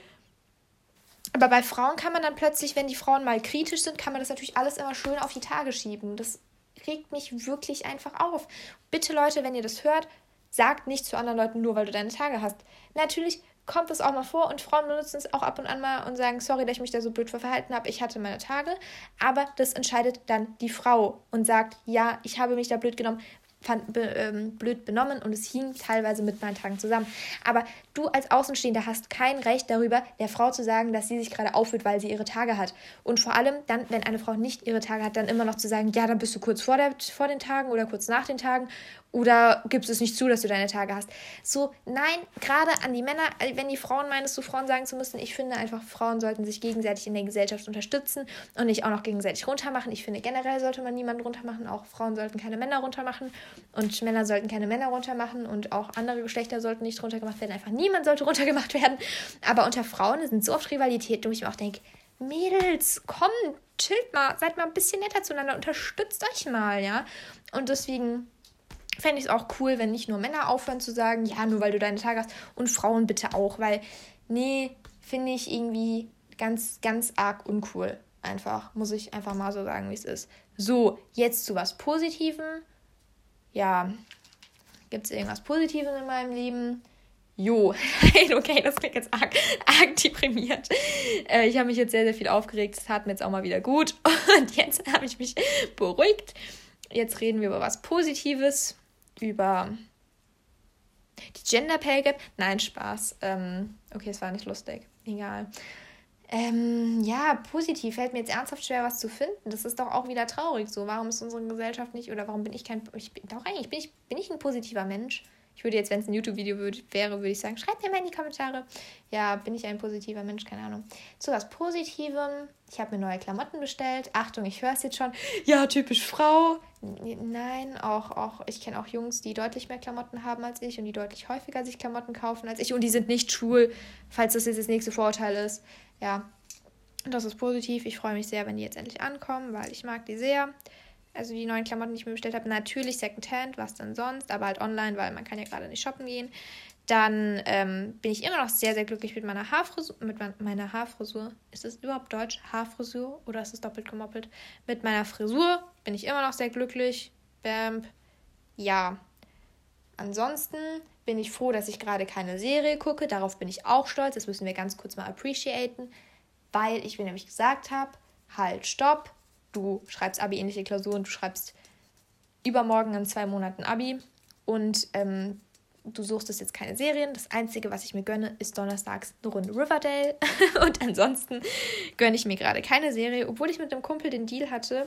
A: Aber bei Frauen kann man dann plötzlich, wenn die Frauen mal kritisch sind, kann man das natürlich alles immer schön auf die Tage schieben. Das regt mich wirklich einfach auf. Bitte Leute, wenn ihr das hört, sagt nicht zu anderen Leuten nur, weil du deine Tage hast. Natürlich kommt es auch mal vor und Frauen benutzen es auch ab und an mal und sagen, sorry, dass ich mich da so blöd verhalten habe, ich hatte meine Tage. Aber das entscheidet dann die Frau und sagt, ja, ich habe mich da blöd genommen, fand, be, ähm, blöd benommen und es hing teilweise mit meinen Tagen zusammen. Aber du als Außenstehender hast kein Recht darüber, der Frau zu sagen, dass sie sich gerade aufführt, weil sie ihre Tage hat. Und vor allem dann, wenn eine Frau nicht ihre Tage hat, dann immer noch zu sagen, ja, dann bist du kurz vor, der, vor den Tagen oder kurz nach den Tagen oder gibst es nicht zu, dass du deine Tage hast? So, nein, gerade an die Männer, äh, wenn die Frauen meinen, es zu Frauen sagen zu müssen, ich finde einfach, Frauen sollten sich gegenseitig in der Gesellschaft unterstützen und nicht auch noch gegenseitig runtermachen. Ich finde, generell sollte man niemanden runtermachen. Auch Frauen sollten keine Männer runtermachen und Männer sollten keine Männer runtermachen und auch andere Geschlechter sollten nicht runtergemacht werden. Einfach niemand sollte runtergemacht werden. Aber unter Frauen sind so oft Rivalitäten, wo ich mir auch denke, Mädels, komm, chillt mal, seid mal ein bisschen netter zueinander, unterstützt euch mal, ja. Und deswegen fände ich es auch cool, wenn nicht nur Männer aufhören zu sagen, ja, nur weil du deine Tage hast und Frauen bitte auch, weil, nee, finde ich irgendwie ganz, ganz arg uncool. Einfach, muss ich einfach mal so sagen, wie es ist. So, jetzt zu was Positivem. Ja, gibt es irgendwas Positives in meinem Leben? Jo, okay, das klingt jetzt arg, arg deprimiert. Äh, ich habe mich jetzt sehr, sehr viel aufgeregt. Es tat mir jetzt auch mal wieder gut. Und jetzt habe ich mich beruhigt. Jetzt reden wir über was Positives, über die Gender Pay Gap. Nein, Spaß. Ähm, okay, es war nicht lustig. Egal. Ähm, ja, positiv fällt mir jetzt ernsthaft schwer, was zu finden. Das ist doch auch wieder traurig so. Warum ist unsere Gesellschaft nicht, oder warum bin ich kein, ich bin, doch eigentlich bin ich, bin ich ein positiver Mensch. Ich würde jetzt, wenn es ein YouTube-Video wäre, würde ich sagen, schreibt mir mal in die Kommentare. Ja, bin ich ein positiver Mensch? Keine Ahnung. Zu was Positivem. Ich habe mir neue Klamotten bestellt. Achtung, ich höre es jetzt schon. Ja, typisch Frau. Nein, auch, auch ich kenne auch Jungs, die deutlich mehr Klamotten haben als ich und die deutlich häufiger sich Klamotten kaufen als ich. Und die sind nicht schwul, falls das jetzt das nächste Vorurteil ist. Ja, das ist positiv. Ich freue mich sehr, wenn die jetzt endlich ankommen, weil ich mag die sehr. Also die neuen Klamotten, die ich mir bestellt habe, natürlich Secondhand, was denn sonst, aber halt online, weil man kann ja gerade nicht shoppen gehen. Dann ähm, bin ich immer noch sehr, sehr glücklich mit meiner Haarfrisur. Mit meiner Haarfrisur. Ist es überhaupt Deutsch? Haarfrisur? Oder ist es doppelt gemoppelt? Mit meiner Frisur bin ich immer noch sehr glücklich. Bam. Ja. Ansonsten bin ich froh, dass ich gerade keine Serie gucke. Darauf bin ich auch stolz. Das müssen wir ganz kurz mal appreciaten. Weil ich mir nämlich gesagt habe, halt, stopp du schreibst Abi-ähnliche Klausuren, du schreibst übermorgen in zwei Monaten Abi und ähm, du suchst es jetzt keine Serien. Das Einzige, was ich mir gönne, ist donnerstags eine Runde Riverdale. und ansonsten gönne ich mir gerade keine Serie, obwohl ich mit einem Kumpel den Deal hatte,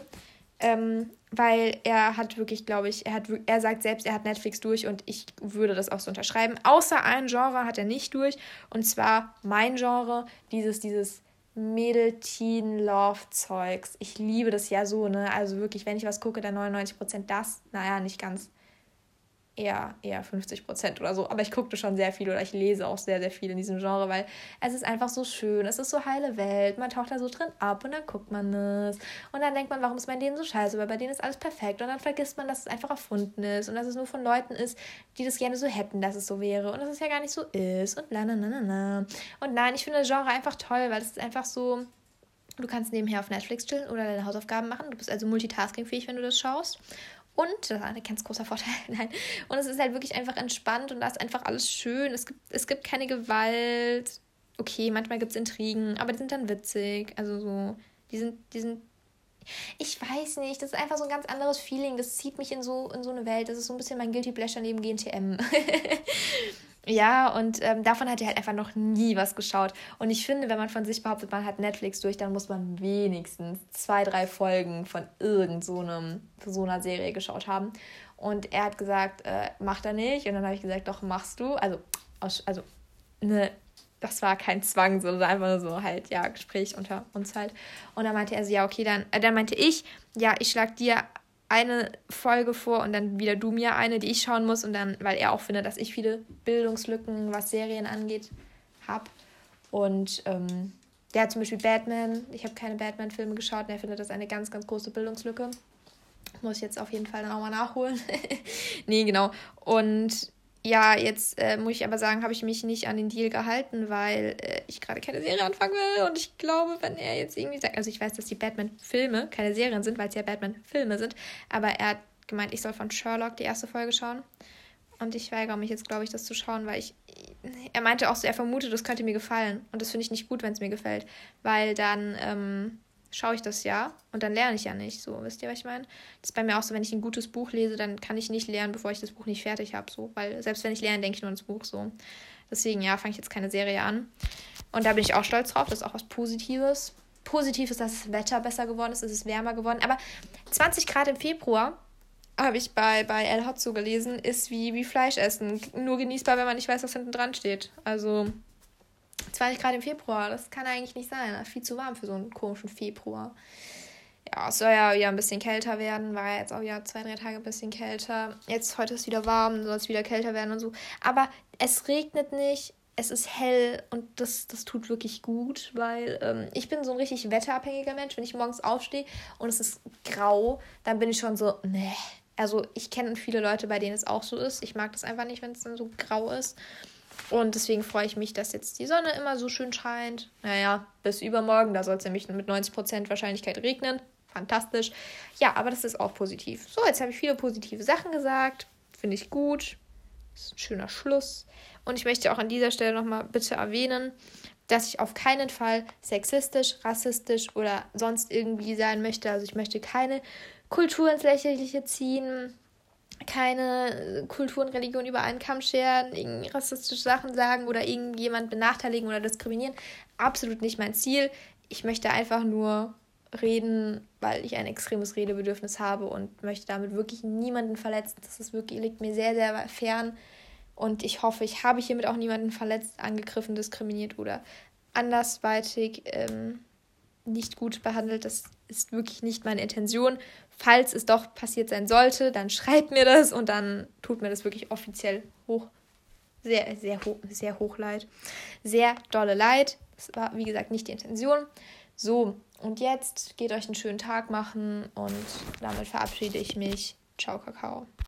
A: ähm, weil er hat wirklich, glaube ich, er, hat, er sagt selbst, er hat Netflix durch und ich würde das auch so unterschreiben. Außer ein Genre hat er nicht durch und zwar mein Genre, dieses, dieses Mädel-Teen-Love-Zeugs. Ich liebe das ja so, ne? Also wirklich, wenn ich was gucke, dann 99% das. Naja, nicht ganz. Eher, eher 50% oder so. Aber ich guckte schon sehr viel oder ich lese auch sehr, sehr viel in diesem Genre, weil es ist einfach so schön. Es ist so heile Welt. Man taucht da so drin ab und dann guckt man es. Und dann denkt man, warum ist bei denen so scheiße? Weil bei denen ist alles perfekt. Und dann vergisst man, dass es einfach erfunden ist und dass es nur von Leuten ist, die das gerne so hätten, dass es so wäre. Und dass es ja gar nicht so ist. Und la, la, la, la. Und nein, ich finde das Genre einfach toll, weil es ist einfach so. Du kannst nebenher auf Netflix chillen oder deine Hausaufgaben machen. Du bist also multitaskingfähig, wenn du das schaust. Und, das ist ein ganz großer Vorteil, nein. Und es ist halt wirklich einfach entspannt und da ist einfach alles schön. Es gibt, es gibt keine Gewalt. Okay, manchmal gibt es Intrigen, aber die sind dann witzig. Also so, die sind, die sind. Ich weiß nicht, das ist einfach so ein ganz anderes Feeling. Das zieht mich in so, in so eine Welt. Das ist so ein bisschen mein Guilty Pleasure neben GNTM. Ja, und ähm, davon hat er halt einfach noch nie was geschaut. Und ich finde, wenn man von sich behauptet, man hat Netflix durch, dann muss man wenigstens zwei, drei Folgen von irgend so, einem, so einer Serie geschaut haben. Und er hat gesagt, äh, macht er nicht. Und dann habe ich gesagt, doch, machst du. Also, also ne, das war kein Zwang, sondern einfach nur so halt, ja, Gespräch unter uns halt. Und dann meinte er so, ja, okay, dann, äh, dann meinte ich, ja, ich schlag dir eine Folge vor und dann wieder du mir eine, die ich schauen muss und dann, weil er auch findet, dass ich viele Bildungslücken, was Serien angeht, habe. Und ähm, der hat zum Beispiel Batman, ich habe keine Batman-Filme geschaut und er findet das eine ganz, ganz große Bildungslücke. Muss ich jetzt auf jeden Fall dann auch mal nachholen. nee, genau. Und ja, jetzt äh, muss ich aber sagen, habe ich mich nicht an den Deal gehalten, weil äh, ich gerade keine Serie anfangen will. Und ich glaube, wenn er jetzt irgendwie sagt, also ich weiß, dass die Batman-Filme keine Serien sind, weil es ja Batman-Filme sind, aber er hat gemeint, ich soll von Sherlock die erste Folge schauen. Und ich weigere mich jetzt, glaube ich, das zu schauen, weil ich. Er meinte auch so, er vermutet, das könnte mir gefallen. Und das finde ich nicht gut, wenn es mir gefällt. Weil dann ähm, schaue ich das ja und dann lerne ich ja nicht. So, wisst ihr, was ich meine? Das ist bei mir auch so, wenn ich ein gutes Buch lese, dann kann ich nicht lernen, bevor ich das Buch nicht fertig habe. So, weil selbst wenn ich lerne, denke ich nur ans Buch so. Deswegen, ja, fange ich jetzt keine Serie an. Und da bin ich auch stolz drauf. Das ist auch was Positives. Positiv ist, dass das Wetter besser geworden ist, es ist wärmer geworden. Aber 20 Grad im Februar, habe ich bei, bei El Hotzo gelesen, ist wie, wie Fleisch essen. Nur genießbar, wenn man nicht weiß, was hinten dran steht. Also 20 Grad im Februar, das kann eigentlich nicht sein. Viel zu warm für so einen komischen Februar. Ja, es soll ja wieder ein bisschen kälter werden, war ja jetzt auch wieder zwei, drei Tage ein bisschen kälter. Jetzt heute ist es wieder warm, soll es wieder kälter werden und so. Aber es regnet nicht, es ist hell und das, das tut wirklich gut, weil ähm, ich bin so ein richtig wetterabhängiger Mensch. Wenn ich morgens aufstehe und es ist grau, dann bin ich schon so, ne. Also ich kenne viele Leute, bei denen es auch so ist. Ich mag das einfach nicht, wenn es dann so grau ist. Und deswegen freue ich mich, dass jetzt die Sonne immer so schön scheint. Naja, bis übermorgen, da soll es nämlich mit 90% Wahrscheinlichkeit regnen. Fantastisch. Ja, aber das ist auch positiv. So, jetzt habe ich viele positive Sachen gesagt. Finde ich gut. Das ist ein schöner Schluss. Und ich möchte auch an dieser Stelle nochmal bitte erwähnen, dass ich auf keinen Fall sexistisch, rassistisch oder sonst irgendwie sein möchte. Also ich möchte keine Kultur ins Lächerliche ziehen keine Kultur und Religion über einen Kamm scheren, rassistische Sachen sagen oder irgendjemand benachteiligen oder diskriminieren. Absolut nicht mein Ziel. Ich möchte einfach nur reden, weil ich ein extremes Redebedürfnis habe und möchte damit wirklich niemanden verletzen. Das ist wirklich, liegt mir sehr, sehr fern. Und ich hoffe, ich habe hiermit auch niemanden verletzt, angegriffen, diskriminiert oder andersweitig ähm, nicht gut behandelt. Das ist wirklich nicht meine Intention. Falls es doch passiert sein sollte, dann schreibt mir das und dann tut mir das wirklich offiziell hoch, sehr, sehr, hoch, sehr hoch leid. Sehr dolle leid. Das war, wie gesagt, nicht die Intention. So, und jetzt geht euch einen schönen Tag machen und damit verabschiede ich mich. Ciao, Kakao.